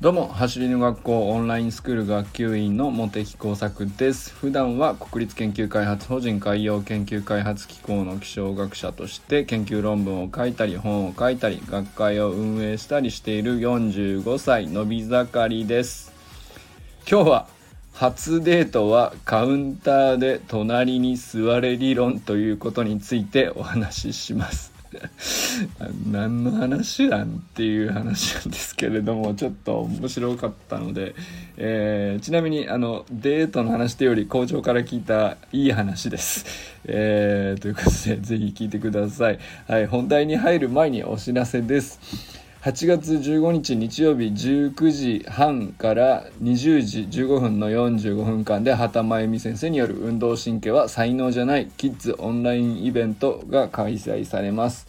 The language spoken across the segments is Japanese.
どうも走りの学校オンラインスクール学級委員の茂木耕作です。普段は国立研究開発法人海洋研究開発機構の気象学者として研究論文を書いたり本を書いたり学会を運営したりしている45歳のび盛りです。今日は初デートはカウンターで隣に座れ理論ということについてお話しします。何の話なんっていう話なんですけれどもちょっと面白かったので、えー、ちなみにあのデートの話というより校長から聞いたいい話です、えー、ということで是非聞いてください、はい、本題に入る前にお知らせです。8月15日日曜日19時半から20時15分の45分間で畑真由美先生による運動神経は才能じゃないキッズオンラインイベントが開催されます。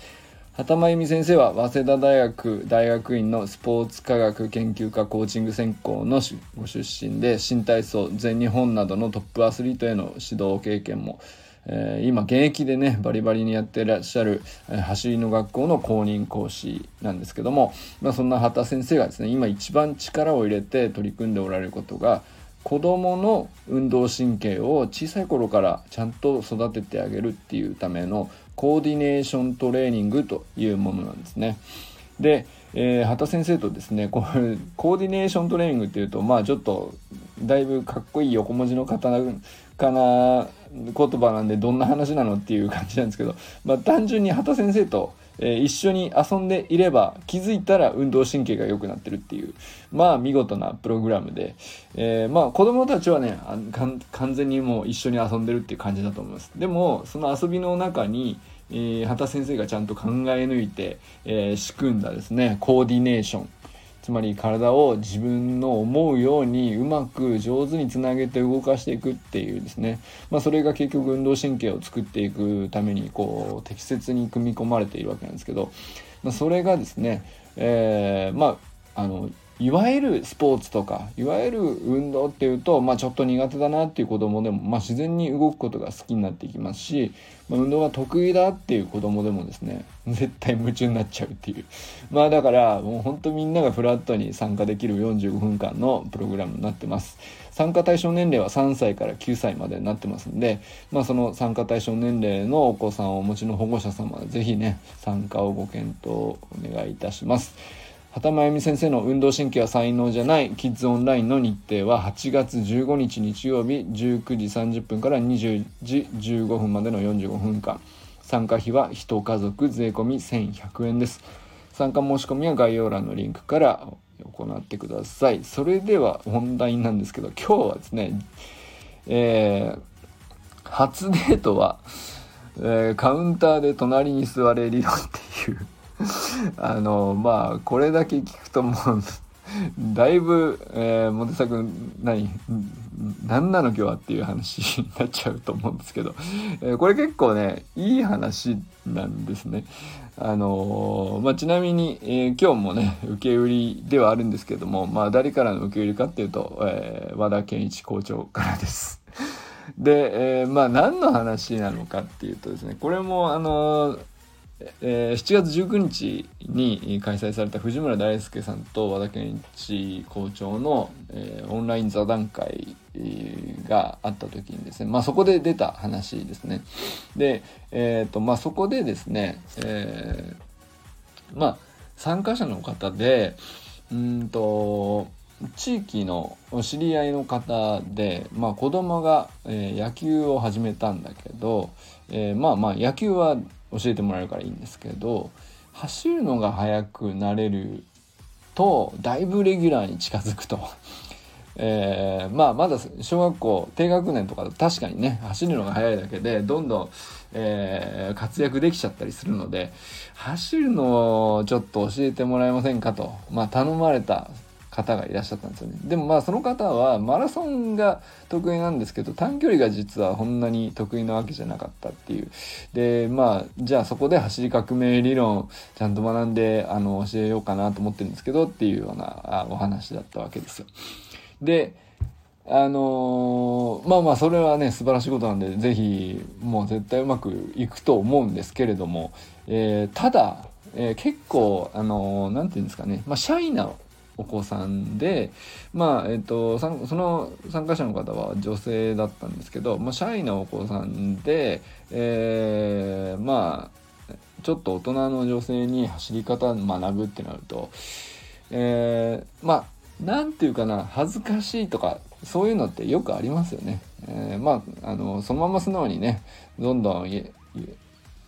畑真由美先生は早稲田大学大学院のスポーツ科学研究科コーチング専攻のご出身で新体操全日本などのトップアスリートへの指導経験もえー、今現役でねバリバリにやってらっしゃる、えー、走りの学校の公認講師なんですけども、まあ、そんな畑先生がですね今一番力を入れて取り組んでおられることが子どもの運動神経を小さい頃からちゃんと育ててあげるっていうためのコーディネーショントレーニングというものなんですね。で、えー、畑先生とですねこれコーディネーショントレーニングっていうとまあちょっとだいぶかっこいい横文字の方かな言葉なんでどんな話なのっていう感じなんですけど、まあ、単純に畑先生と、えー、一緒に遊んでいれば気づいたら運動神経が良くなってるっていうまあ見事なプログラムで、えー、まあ子供たちはね完全にもう一緒に遊んでるっていう感じだと思います。でもその遊びの中にえー、畑先生がちゃんと考え抜いて、えー、仕組んだですねコーディネーション。つまり体を自分の思うようにうまく上手につなげて動かしていくっていうですね、まあ、それが結局運動神経を作っていくためにこう適切に組み込まれているわけなんですけど、まあ、それがですね、えー、まああのいわゆるスポーツとかいわゆる運動っていうと、まあ、ちょっと苦手だなっていう子供でも、まあ、自然に動くことが好きになっていきますし、まあ、運動が得意だっていう子供でもですね絶対夢中になっちゃうっていう。まあだからもうほんとみんながフラットに参加できる45分間のプログラムになってます。参加対象年齢は3歳から9歳までになってますんで、まあ、その参加対象年齢のお子さんをお持ちの保護者様は是非ね参加をご検討お願いいたします。畑真由美先生の運動神経は才能じゃないキッズオンラインの日程は8月15日日曜日19時30分から20時15分までの45分間。参加費は1家族税込1100円です。参加申し込みは概要欄のリンクから行ってください。それでは本題なんですけど今日はですねえー、初デートは、えー、カウンターで隣に座れ理論っていう あのまあこれだけ聞くともうだいぶ、えー、モテサ君何何なの今日はっていう話 になっちゃうと思うんですけど、えー、これ結構ねいい話なんですね。あのー、まあ、ちなみに、えー、今日もね受け売りではあるんですけども、まあ、誰からの受け売りかっていうと、え、和田健一校長からです。で、え、まあ何の話なのかっていうとですねこれもあのえー、7月19日に開催された藤村大輔さんと和田健一校長の、えー、オンライン座談会があった時にですね、まあ、そこで出た話ですね。で、えーとまあ、そこでですね、えー、まあ、参加者の方でうんと地域の知り合いの方で、まあ、子供が、えー、野球を始めたんだけど、えー、まあまあ野球は教えてもらえるからいいんですけど走るのが速くなれるとだいぶレギュラーに近づくと。えー、まあまだ小学校低学年とか確かにね走るのが速いだけでどんどん、えー、活躍できちゃったりするので走るのをちょっと教えてもらえませんかと、まあ、頼まれた方がいらっしゃったんですよね。でもまあその方はマラソンが得意なんですけど短距離が実はこんなに得意なわけじゃなかったっていう。でまあじゃあそこで走り革命理論ちゃんと学んであの教えようかなと思ってるんですけどっていうようなお話だったわけですよ。であのー、まあまあそれはね素晴らしいことなんで是非もう絶対うまくいくと思うんですけれども、えー、ただ、えー、結構あの何て言うんですかね、まあ、シャイなお子さんでまあえっ、とその参加者の方は女性だったんですけど、まあ、シャイなお子さんで、えー、まあちょっと大人の女性に走り方学ぶってなると、えー、まあ何て言うかな恥ずかしいとかそういうのってよくありますよね。えー、まああのそのまま素直にねどんどん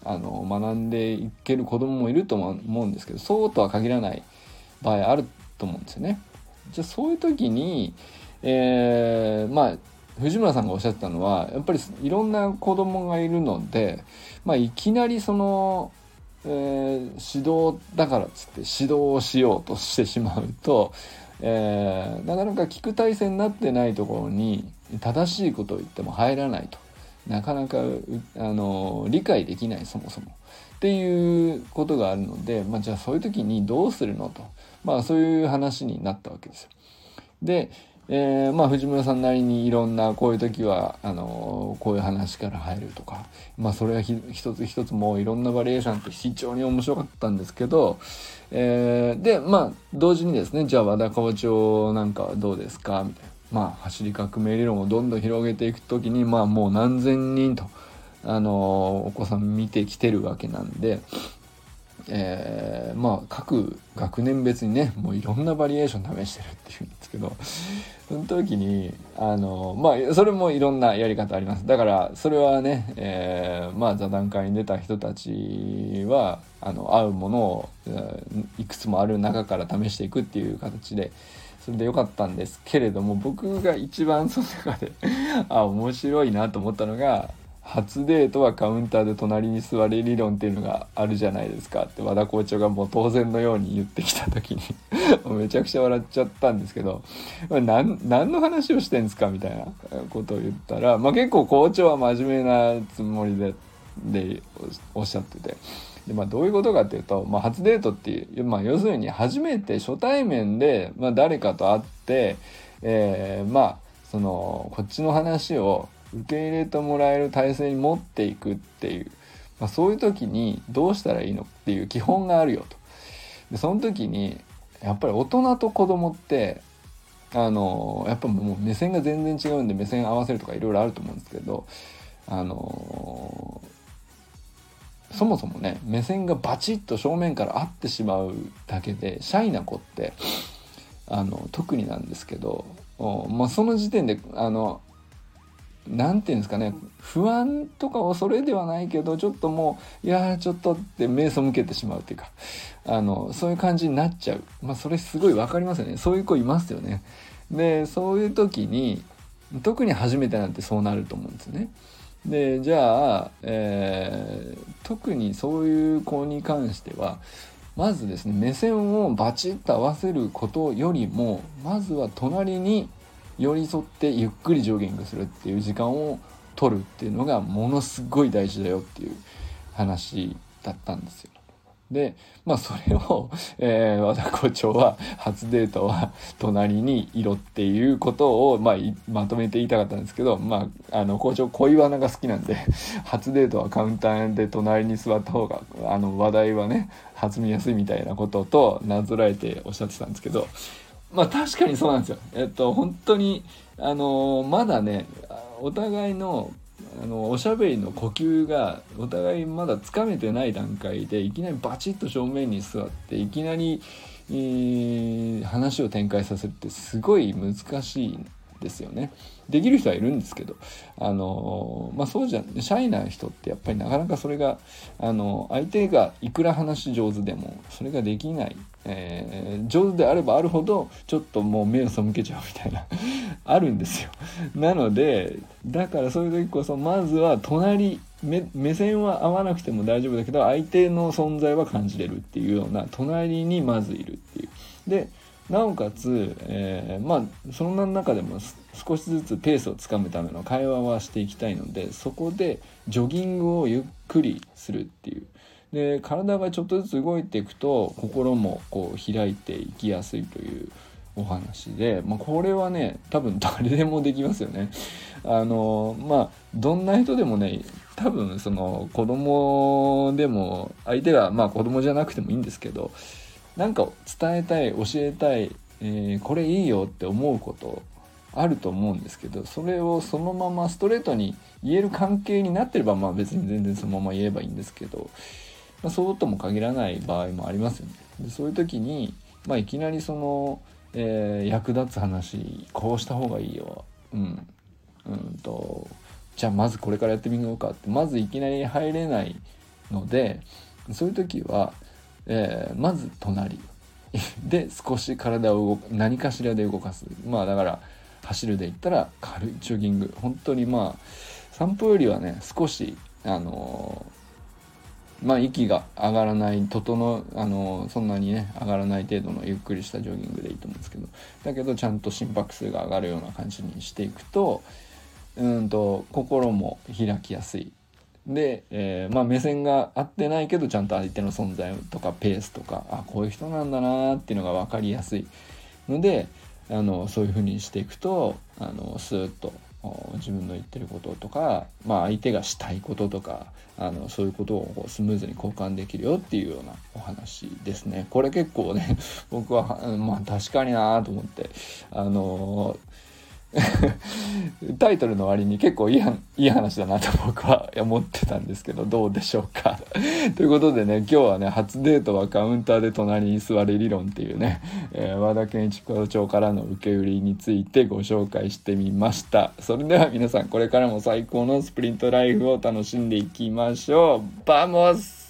あの学んでいける子供もいると思うんですけどそうとは限らない場合あると思うんですよね。じゃあそういう時に、えー、まあ藤村さんがおっしゃってたのはやっぱりいろんな子供がいるので、まあ、いきなりその、えー、指導だからっつって指導をしようとしてしまうとえー、なかなか聞く体制になってないところに正しいことを言っても入らないとなかなかあの理解できないそもそも。っていうことがあるので、まあ、じゃあそういう時にどうするのと、まあ、そういう話になったわけですよ。でえー、まあ藤村さんなりにいろんなこういう時はあのこういう話から入るとか。まあそれは一つ一つもういろんなバリエーションって非常に面白かったんですけど、えー、でまあ同時にですねじゃあ和田校長なんかはどうですか？みたいな。まあ走り革命理論をどんどん広げていく時にまあもう何千人とあのお子さん見てきてるわけなんでえー、まあ各学年別にねもういろんなバリエーション試してるっていうんですけどその時にあのまあそれもいろんなやり方あります。だからそれはね、えー、まあ座談会に出た人たちはあの合うものをいくつもある中から試していくっていう形でそれで良かったんですけれども僕が一番その中で あ面白いなと思ったのが初デートはカウンターで隣に座れ理論っていうのがあるじゃないですかって和田校長がもう当然のように言ってきた時に めちゃくちゃ笑っちゃったんですけど何何の話をしてんですかみたいなことを言ったら、まあ、結構校長は真面目なつもりででおっしゃってて。でまあ、どういうことかっていうと、まあ、初デートっていう、まあ、要するに初めて初対面で、まあ、誰かと会って、えー、まあそのこっちの話を受け入れてもらえる体制に持っていくっていう、まあ、そういう時にどうしたらいいのっていう基本があるよと。でその時にやっぱり大人と子供ってあのやっぱもう目線が全然違うんで目線合わせるとかいろいろあると思うんですけどあのそもそもね目線がバチッと正面から合ってしまうだけでシャイな子ってあの特になんですけど、まあ、その時点であの何て言うんですかね不安とか恐れではないけどちょっともういやちょっとって目背けてしまうっていうかあのそういう感じになっちゃう。まあそれすごい分かりますよね。そういう子いますよね。でそういう時に特に初めてなんてそうなると思うんですよね。でじゃあ、えー、特にそういう子に関してはまずですね目線をバチッと合わせることよりもまずは隣に寄り添ってゆっくりジョギングするっていう時間を取るっていうのがものすごい大事だよっていう話だったんですよ。でまあそれを、えー、和田校長は初デートは隣にいろっていうことを、まあ、まとめて言いたかったんですけど、まあ、あの校長恋バナが好きなんで 初デートはカウンターで隣に座った方があの話題はね弾みやすいみたいなこととなぞらえておっしゃってたんですけどまあ確かにそうなんですよ。えっと本当にあのまだねお互いのあのおしゃべりの呼吸がお互いまだつかめてない段階でいきなりバチッと正面に座っていきなり、えー、話を展開させるってすごい難しいんですよね。できる人はいるんですけどあのまあそうじゃシャイな人ってやっぱりなかなかそれがあの相手がいくら話上手でもそれができない、えー、上手であればあるほどちょっともう目を背けちゃうみたいなあるんですよ。なのでだからそういう時こそまずは隣目線は合わなくても大丈夫だけど相手の存在は感じれるっていうような隣にまずいるっていう。でなおかつ、えー、まあそんな中でも少しずつペースをつかむための会話はしていきたいのでそこでジョギングをゆっくりするっていうで体がちょっとずつ動いていくと心もこう開いていきやすいというお話で、まあ、これはね多分誰でもできますよね。あのまあどんな人でもね多分その子供でも相手がまあ子供じゃなくてもいいんですけどなんか伝えたい教えたい、えー、これいいよって思うことあると思うんですけどそれをそのままストレートに言える関係になってればまあ別に全然そのまま言えばいいんですけど、まあ、そうとも限らない場合もありますよね。でそういう時に、まあ、いきなりその、えー、役立つ話こうした方がいいよ、うん、うんとじゃあまずこれからやってみようかって。まずいきなり入れないのでそういう時は、えー、まず隣。で少し体を動く何かしらで動かす。まあだから走るで言ったら軽いジョギング。本当にまあ散歩よりはね少しあの、まあ息が上がらない整あの、そんなにね上がらない程度のゆっくりしたジョギングでいいと思うんですけどだけどちゃんと心拍数が上がるような感じにしていくとうんと心も開きやすい。で、えー、まあ目線が合ってないけどちゃんと相手の存在とかペースとかあこういう人なんだなっていうのが分かりやすいのであのそういうふうにしていくとあのスーッと自分の言ってることとか、まあ、相手がしたいこととかあのそういうことをスムーズに交換できるよっていうようなお話ですね。これ結構ね僕はまあ確かになと思ってあの タイトルの割に結構いい いい話だなと僕は思ってたんですけどどうでしょうか。ということでね今日はね初デートはカウンターで隣に座れ理論っていうね、えー、和田健一校長からの受け売りについてご紹介してみました。それでは皆さんこれからも最高のスプリントライフを楽しんでいきましょう。 vamos